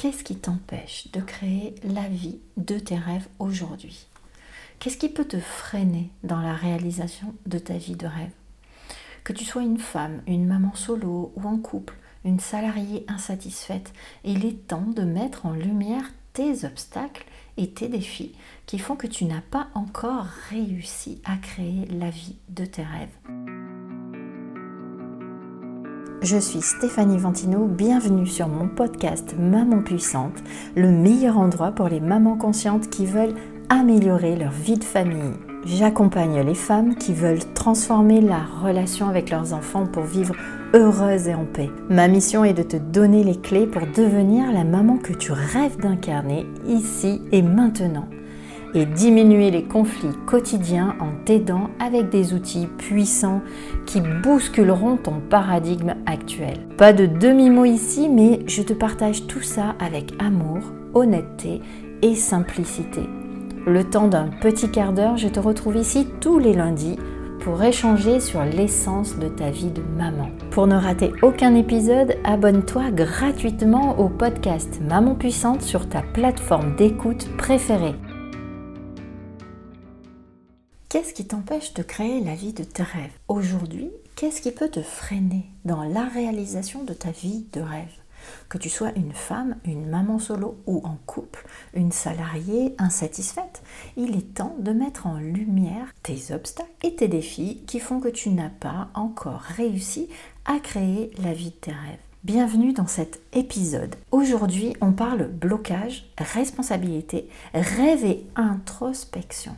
qu'est-ce qui t'empêche de créer la vie de tes rêves aujourd'hui? Qu'est-ce qui peut te freiner dans la réalisation de ta vie de rêve? Que tu sois une femme, une maman solo ou en couple, une salariée insatisfaite, il est temps de mettre en lumière tes obstacles et tes défis qui font que tu n'as pas encore réussi à créer la vie de tes rêves. Je suis Stéphanie Ventino, bienvenue sur mon podcast Maman Puissante, le meilleur endroit pour les mamans conscientes qui veulent améliorer leur vie de famille. J'accompagne les femmes qui veulent transformer la relation avec leurs enfants pour vivre heureuses et en paix. Ma mission est de te donner les clés pour devenir la maman que tu rêves d'incarner ici et maintenant et diminuer les conflits quotidiens en t'aidant avec des outils puissants qui bousculeront ton paradigme actuel. Pas de demi-mot ici, mais je te partage tout ça avec amour, honnêteté et simplicité. Le temps d'un petit quart d'heure, je te retrouve ici tous les lundis pour échanger sur l'essence de ta vie de maman. Pour ne rater aucun épisode, abonne-toi gratuitement au podcast Maman Puissante sur ta plateforme d'écoute préférée. Qu'est-ce qui t'empêche de créer la vie de tes rêves Aujourd'hui, qu'est-ce qui peut te freiner dans la réalisation de ta vie de rêve que tu sois une femme, une maman solo ou en couple, une salariée insatisfaite, il est temps de mettre en lumière tes obstacles et tes défis qui font que tu n'as pas encore réussi à créer la vie de tes rêves. Bienvenue dans cet épisode. Aujourd'hui, on parle blocage, responsabilité, rêve et introspection.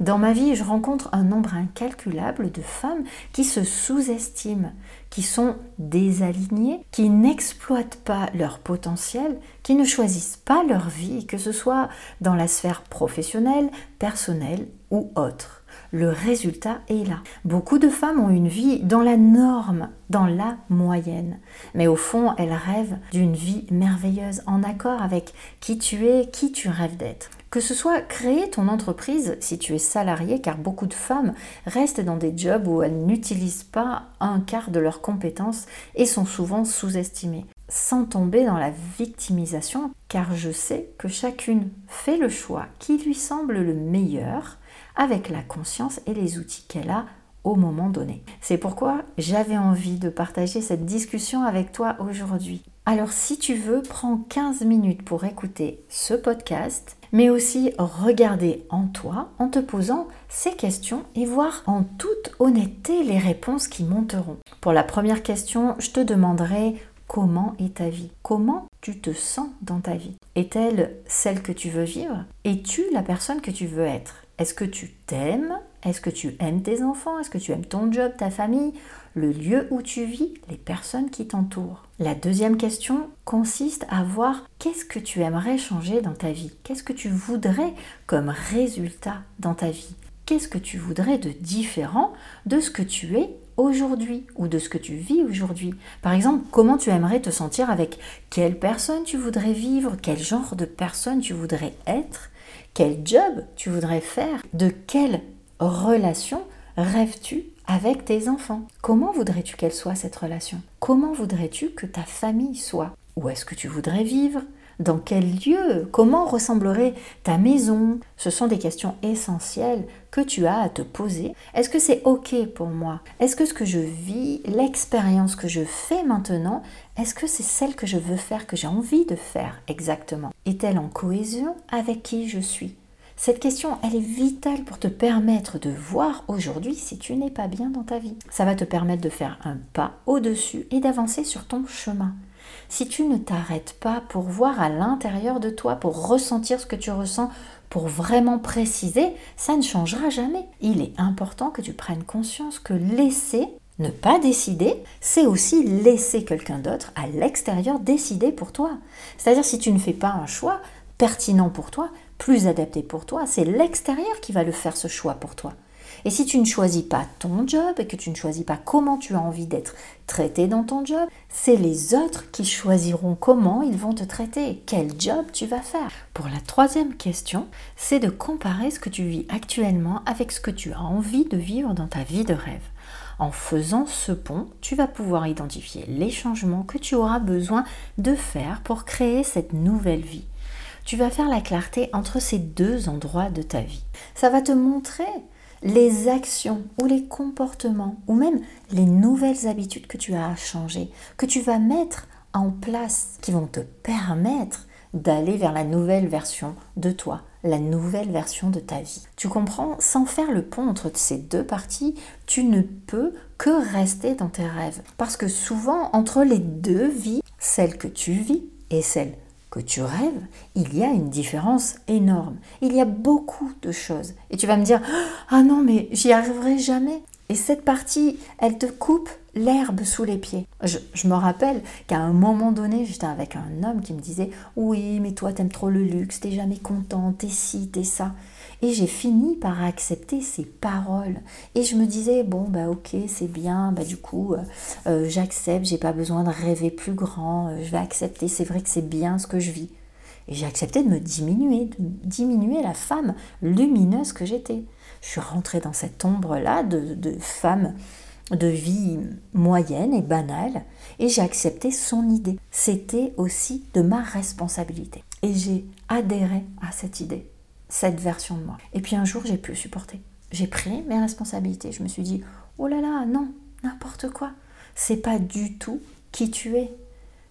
Dans ma vie, je rencontre un nombre incalculable de femmes qui se sous-estiment, qui sont désalignées, qui n'exploitent pas leur potentiel, qui ne choisissent pas leur vie, que ce soit dans la sphère professionnelle, personnelle ou autre. Le résultat est là. Beaucoup de femmes ont une vie dans la norme, dans la moyenne. Mais au fond, elles rêvent d'une vie merveilleuse, en accord avec qui tu es, qui tu rêves d'être. Que ce soit créer ton entreprise si tu es salarié, car beaucoup de femmes restent dans des jobs où elles n'utilisent pas un quart de leurs compétences et sont souvent sous-estimées. Sans tomber dans la victimisation, car je sais que chacune fait le choix qui lui semble le meilleur avec la conscience et les outils qu'elle a au moment donné. C'est pourquoi j'avais envie de partager cette discussion avec toi aujourd'hui. Alors si tu veux, prends 15 minutes pour écouter ce podcast mais aussi regarder en toi en te posant ces questions et voir en toute honnêteté les réponses qui monteront. Pour la première question, je te demanderai comment est ta vie? Comment tu te sens dans ta vie? Est-elle celle que tu veux vivre? Es-tu la personne que tu veux être? Est-ce que tu t'aimes? Est-ce que tu aimes tes enfants? Est-ce que tu aimes ton job, ta famille? Le lieu où tu vis, les personnes qui t'entourent? La deuxième question consiste à voir qu'est-ce que tu aimerais changer dans ta vie, qu'est-ce que tu voudrais comme résultat dans ta vie, qu'est-ce que tu voudrais de différent de ce que tu es aujourd'hui ou de ce que tu vis aujourd'hui? Par exemple, comment tu aimerais te sentir avec quelle personne tu voudrais vivre, quel genre de personne tu voudrais être, quel job tu voudrais faire, de quelle relation rêves-tu avec tes enfants? Comment voudrais-tu qu'elle soit cette relation? Comment voudrais-tu que ta famille soit? Où est-ce que tu voudrais vivre? Dans quel lieu? Comment ressemblerait ta maison? Ce sont des questions essentielles que tu as à te poser. Est-ce que c'est OK pour moi? Est-ce que ce que je vis, l'expérience que je fais maintenant, est-ce que c'est celle que je veux faire, que j'ai envie de faire exactement? Est-elle en cohésion avec qui je suis? Cette question, elle est vitale pour te permettre de voir aujourd'hui si tu n'es pas bien dans ta vie. Ça va te permettre de faire un pas au-dessus et d'avancer sur ton chemin. Si tu ne t'arrêtes pas pour voir à l'intérieur de toi, pour ressentir ce que tu ressens, pour vraiment préciser, ça ne changera jamais. Il est important que tu prennes conscience que laisser ne pas décider, c'est aussi laisser quelqu'un d'autre à l'extérieur décider pour toi. C'est-à-dire si tu ne fais pas un choix pertinent pour toi, plus adapté pour toi, c'est l'extérieur qui va le faire ce choix pour toi. Et si tu ne choisis pas ton job et que tu ne choisis pas comment tu as envie d'être traité dans ton job, c'est les autres qui choisiront comment ils vont te traiter, quel job tu vas faire. Pour la troisième question, c'est de comparer ce que tu vis actuellement avec ce que tu as envie de vivre dans ta vie de rêve. En faisant ce pont, tu vas pouvoir identifier les changements que tu auras besoin de faire pour créer cette nouvelle vie. Tu vas faire la clarté entre ces deux endroits de ta vie. Ça va te montrer les actions ou les comportements ou même les nouvelles habitudes que tu as à changer, que tu vas mettre en place, qui vont te permettre d'aller vers la nouvelle version de toi, la nouvelle version de ta vie. Tu comprends? Sans faire le pont entre ces deux parties, tu ne peux que rester dans tes rêves. Parce que souvent, entre les deux vies, celle que tu vis et celle que tu rêves, il y a une différence énorme. Il y a beaucoup de choses. Et tu vas me dire, ah non, mais j'y arriverai jamais. Et cette partie, elle te coupe l'herbe sous les pieds. Je, me rappelle qu'à un moment donné, j'étais avec un homme qui me disait Oui, mais toi, t'aimes trop le luxe, t'es jamais content, t'es ci, t'es ça. Et j'ai fini par accepter ces paroles. Et je me disais Bon, bah ok, c'est bien, bah du coup, euh, euh, j'accepte, j'ai pas besoin de rêver plus grand, euh, je vais accepter, c'est vrai que c'est bien ce que je vis. Et j'ai accepté de me diminuer, de diminuer la femme lumineuse que j'étais. Je suis rentrée dans cette ombre-là de, de femme de vie moyenne et banale, et j'ai accepté son idée. C'était aussi de ma responsabilité. Et j'ai adhéré à cette idée, cette version de moi. Et puis un jour, j'ai pu supporter. J'ai pris mes responsabilités. Je me suis dit, oh là là, non, n'importe quoi. C'est pas du tout qui tu es.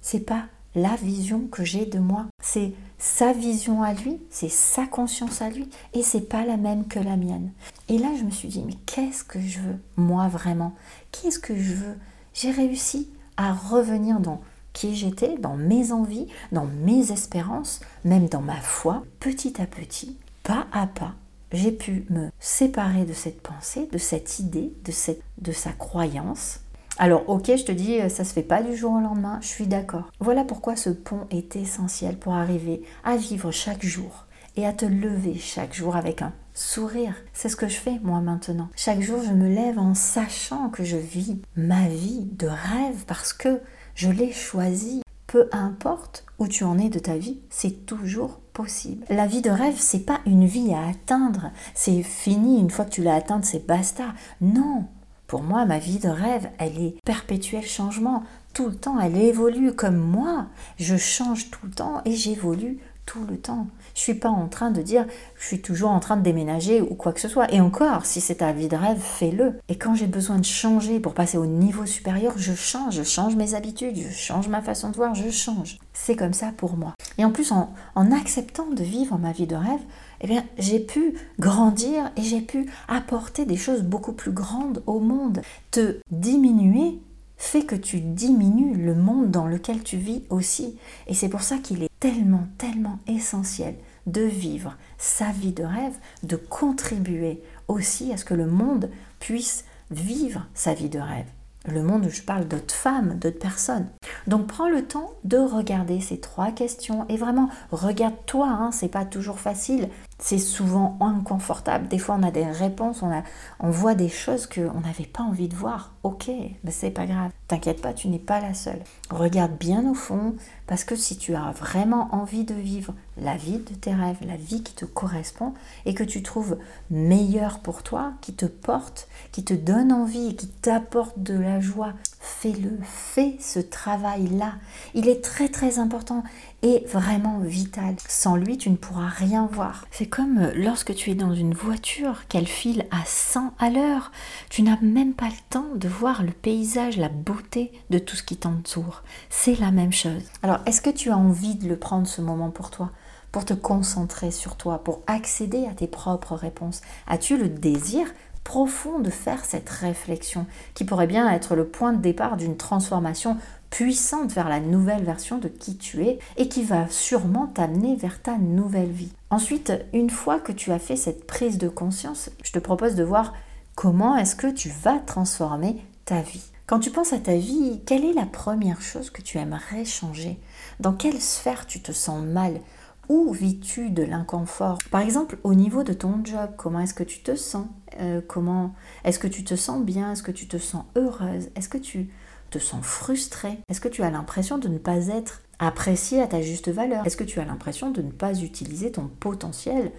C'est pas la vision que j'ai de moi. C'est sa vision à lui, c'est sa conscience à lui, et c'est pas la même que la mienne. Et là, je me suis dit, mais qu'est-ce que je veux, moi vraiment? Qu'est-ce que je veux? J'ai réussi à revenir dans qui j'étais, dans mes envies, dans mes espérances, même dans ma foi, petit à petit, pas à pas. J'ai pu me séparer de cette pensée, de cette idée, de, cette, de sa croyance, alors ok, je te dis, ça se fait pas du jour au lendemain, je suis d'accord. Voilà pourquoi ce pont est essentiel pour arriver à vivre chaque jour et à te lever chaque jour avec un sourire. C'est ce que je fais moi maintenant. Chaque jour, je me lève en sachant que je vis ma vie de rêve parce que je l'ai choisi. Peu importe où tu en es de ta vie, c'est toujours possible. La vie de rêve, c'est pas une vie à atteindre. C'est fini une fois que tu l'as atteinte, c'est basta. Non, pour moi, ma vie de rêve, elle est perpétuel changement. Tout le temps, elle évolue comme moi. Je change tout le temps et j'évolue tout le temps. Je suis pas en train de dire je suis toujours en train de déménager ou quoi que ce soit. Et encore, si c'est ta vie de rêve, fais-le. Et quand j'ai besoin de changer pour passer au niveau supérieur, je change, je change mes habitudes, je change ma façon de voir, je change. C'est comme ça pour moi. Et en plus, en, acceptant de vivre ma vie de rêve, eh bien, j'ai pu grandir et j'ai pu apporter des choses beaucoup plus grandes au monde. Te diminuer fait que tu diminues le monde dans lequel tu vis aussi. Et c'est pour ça qu'il est tellement, tellement essentiel de vivre sa vie de rêve, de contribuer aussi à ce que le monde puisse vivre sa vie de rêve. Le monde où je parle d'autres femmes, d'autres personnes. Donc prends le temps de regarder ces trois questions et vraiment regarde-toi, hein, c'est pas toujours facile, c'est souvent inconfortable. Des fois on a des réponses, on, a, on voit des choses qu'on n'avait pas envie de voir. Ok, mais c'est pas grave, t'inquiète pas, tu n'es pas la seule. Regarde bien au fond, parce que si tu as vraiment envie de vivre la vie de tes rêves, la vie qui te correspond et que tu trouves meilleure pour toi, qui te porte, qui te donne envie, qui t'apporte de la joie, fais-le, fais ce travail-là. Il est très très important et vraiment vital. Sans lui, tu ne pourras rien voir. C'est comme lorsque tu es dans une voiture qu'elle file à 100 à l'heure. Tu n'as même pas le temps de voir le paysage, la beauté de tout ce qui t'entoure. C'est la même chose. Alors, est-ce que tu as envie de le prendre ce moment pour toi? Pour te concentrer sur toi, pour accéder à tes propres réponses? As-tu le désir profond de faire cette réflexion qui pourrait bien être le point de départ d'une transformation puissante vers la nouvelle version de qui tu es et qui va sûrement t'amener vers ta nouvelle vie. Ensuite, une fois que tu as fait cette prise de conscience, je te propose de voir comment est-ce que tu vas transformer ta vie. Quand tu penses à ta vie, quelle est la première chose que tu aimerais changer? Dans quelle sphère tu te sens mal? Où vis-tu de l'inconfort Par exemple, au niveau de ton job, comment est-ce que tu te sens euh, Comment est-ce que tu te sens bien Est-ce que tu te sens heureuse Est-ce que tu te sens frustrée Est-ce que tu as l'impression de ne pas être apprécié à ta juste valeur Est-ce que tu as l'impression de ne pas utiliser ton potentiel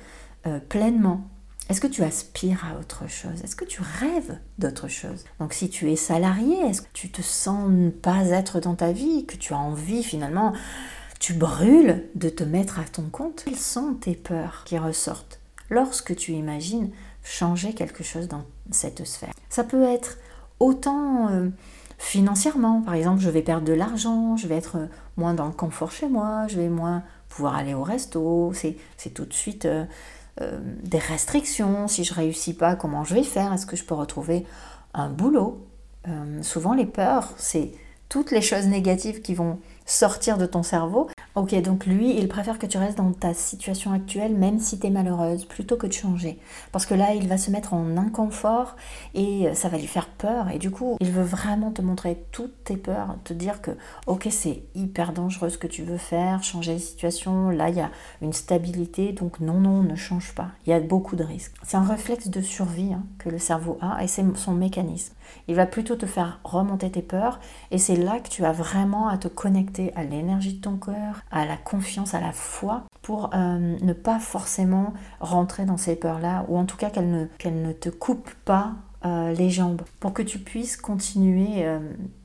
euh, pleinement Est-ce que tu aspires à autre chose Est-ce que tu rêves d'autre chose Donc si tu es salarié, est-ce que tu te sens ne pas être dans ta vie, que tu as envie finalement, tu brûles de te mettre à ton compte. Quelles sont tes peurs qui ressortent lorsque tu imagines changer quelque chose dans cette sphère? Ça peut être autant euh, financièrement, par exemple, je vais perdre de l'argent, je vais être moins dans le confort chez moi, je vais moins pouvoir aller au resto, c'est tout de suite... Euh, euh, des restrictions, si je réussis pas, comment je vais faire, est-ce que je peux retrouver un boulot? Euh, souvent les peurs, c'est toutes les choses négatives qui vont sortir de ton cerveau. Ok, donc lui, il préfère que tu restes dans ta situation actuelle, même si tu es malheureuse, plutôt que de changer. Parce que là, il va se mettre en inconfort et ça va lui faire peur. Et du coup, il veut vraiment te montrer toutes tes peurs, te dire que, ok, c'est hyper dangereux ce que tu veux faire, changer de situation. Là, il y a une stabilité, donc non, non, ne change pas. Il y a beaucoup de risques. C'est un réflexe de survie hein, que le cerveau a et c'est son mécanisme. Il va plutôt te faire remonter tes peurs et c'est là que tu as vraiment à te connecter à l'énergie de ton cœur, à la confiance, à la foi pour euh, ne pas forcément rentrer dans ces peurs-là ou en tout cas qu'elles ne, ne te coupent pas euh, les jambes pour que tu puisses continuer euh,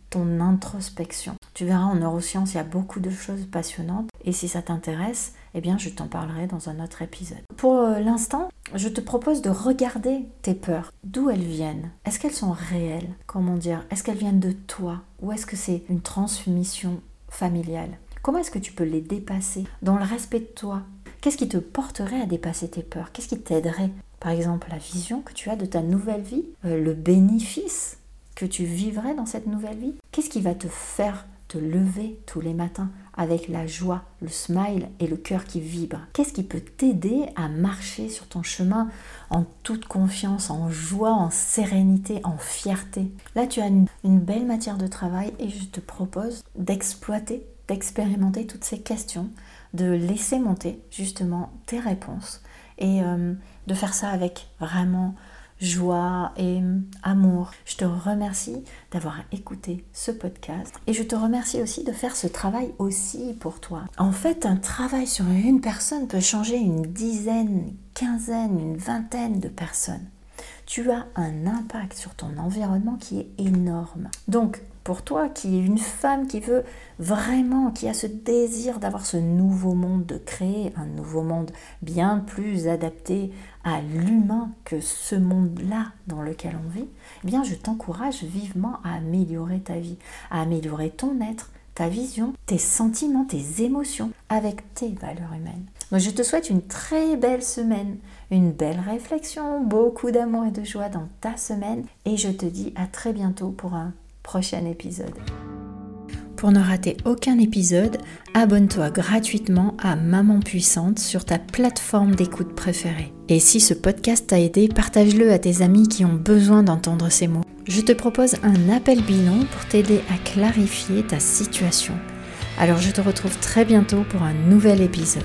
ton introspection. Tu verras en neurosciences, il y a beaucoup de choses passionnantes et si ça t'intéresse, eh bien je t'en parlerai dans un autre épisode. Pour l'instant, je te propose de regarder tes peurs, d'où elles viennent? Est-ce qu'elles sont réelles? Comment dire? Est-ce qu'elles viennent de toi? Ou est-ce que c'est une transmission familiale? Comment est-ce que tu peux les dépasser dans le respect de toi? Qu'est-ce qui te porterait à dépasser tes peurs? Qu'est-ce qui t'aiderait? Par exemple, la vision que tu as de ta nouvelle vie, euh, le bénéfice que tu vivrais dans cette nouvelle vie. Qu'est-ce qui va te faire te lever tous les matins avec la joie, le smile et le cœur qui vibre? Qu'est-ce qui peut t'aider à marcher sur ton chemin en toute confiance, en joie, en sérénité, en fierté? Là, tu as une, belle matière de travail et je te propose d'exploiter, d'expérimenter toutes ces questions, de laisser monter justement tes réponses et euh, de faire ça avec vraiment joie et amour. Je te remercie d'avoir écouté ce podcast et je te remercie aussi de faire ce travail aussi pour toi. En fait, un travail sur une personne peut changer une dizaine, quinzaine, une vingtaine de personnes. Tu as un impact sur ton environnement qui est énorme. Donc, pour toi qui est une femme qui veut vraiment, qui a ce désir d'avoir ce nouveau monde, de créer un nouveau monde bien plus adapté à l'humain que ce monde-là dans lequel on vit, eh bien je t'encourage vivement à améliorer ta vie, à améliorer ton être, ta vision, tes sentiments, tes émotions avec tes valeurs humaines. Donc je te souhaite une très belle semaine, une belle réflexion, beaucoup d'amour et de joie dans ta semaine et je te dis à très bientôt pour un prochain épisode. Pour ne rater aucun épisode, abonne-toi gratuitement à Maman Puissante sur ta plateforme d'écoute préférée. Et si ce podcast t'a aidé, partage-le à tes amis qui ont besoin d'entendre ces mots. Je te propose un appel bilan pour t'aider à clarifier ta situation. Alors je te retrouve très bientôt pour un nouvel épisode.